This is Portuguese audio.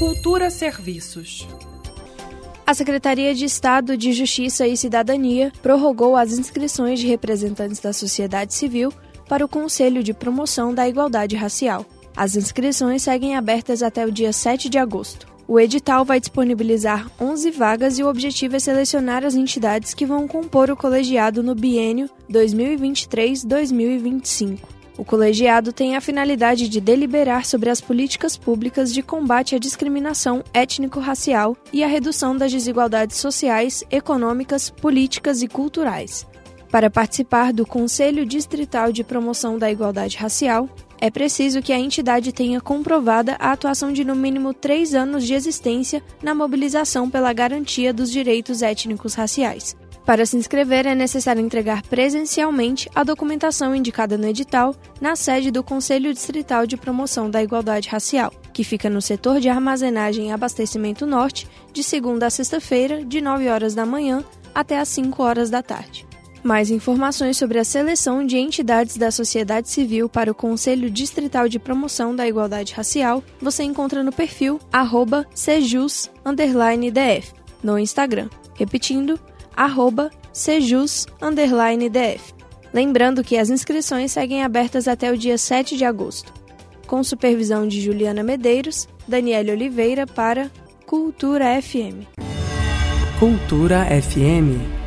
Cultura Serviços. A Secretaria de Estado de Justiça e Cidadania prorrogou as inscrições de representantes da sociedade civil para o Conselho de Promoção da Igualdade Racial. As inscrições seguem abertas até o dia 7 de agosto. O edital vai disponibilizar 11 vagas e o objetivo é selecionar as entidades que vão compor o colegiado no biênio 2023-2025. O colegiado tem a finalidade de deliberar sobre as políticas públicas de combate à discriminação étnico-racial e a redução das desigualdades sociais, econômicas, políticas e culturais. Para participar do Conselho Distrital de Promoção da Igualdade Racial, é preciso que a entidade tenha comprovada a atuação de no mínimo três anos de existência na mobilização pela garantia dos direitos étnicos raciais. Para se inscrever, é necessário entregar presencialmente a documentação indicada no edital na sede do Conselho Distrital de Promoção da Igualdade Racial, que fica no setor de armazenagem e abastecimento norte, de segunda a sexta-feira, de 9 horas da manhã até às 5 horas da tarde. Mais informações sobre a seleção de entidades da sociedade civil para o Conselho Distrital de Promoção da Igualdade Racial você encontra no perfil sejus_df no Instagram. Repetindo, sejus_df. Lembrando que as inscrições seguem abertas até o dia 7 de agosto. Com supervisão de Juliana Medeiros, Daniele Oliveira para Cultura FM. Cultura FM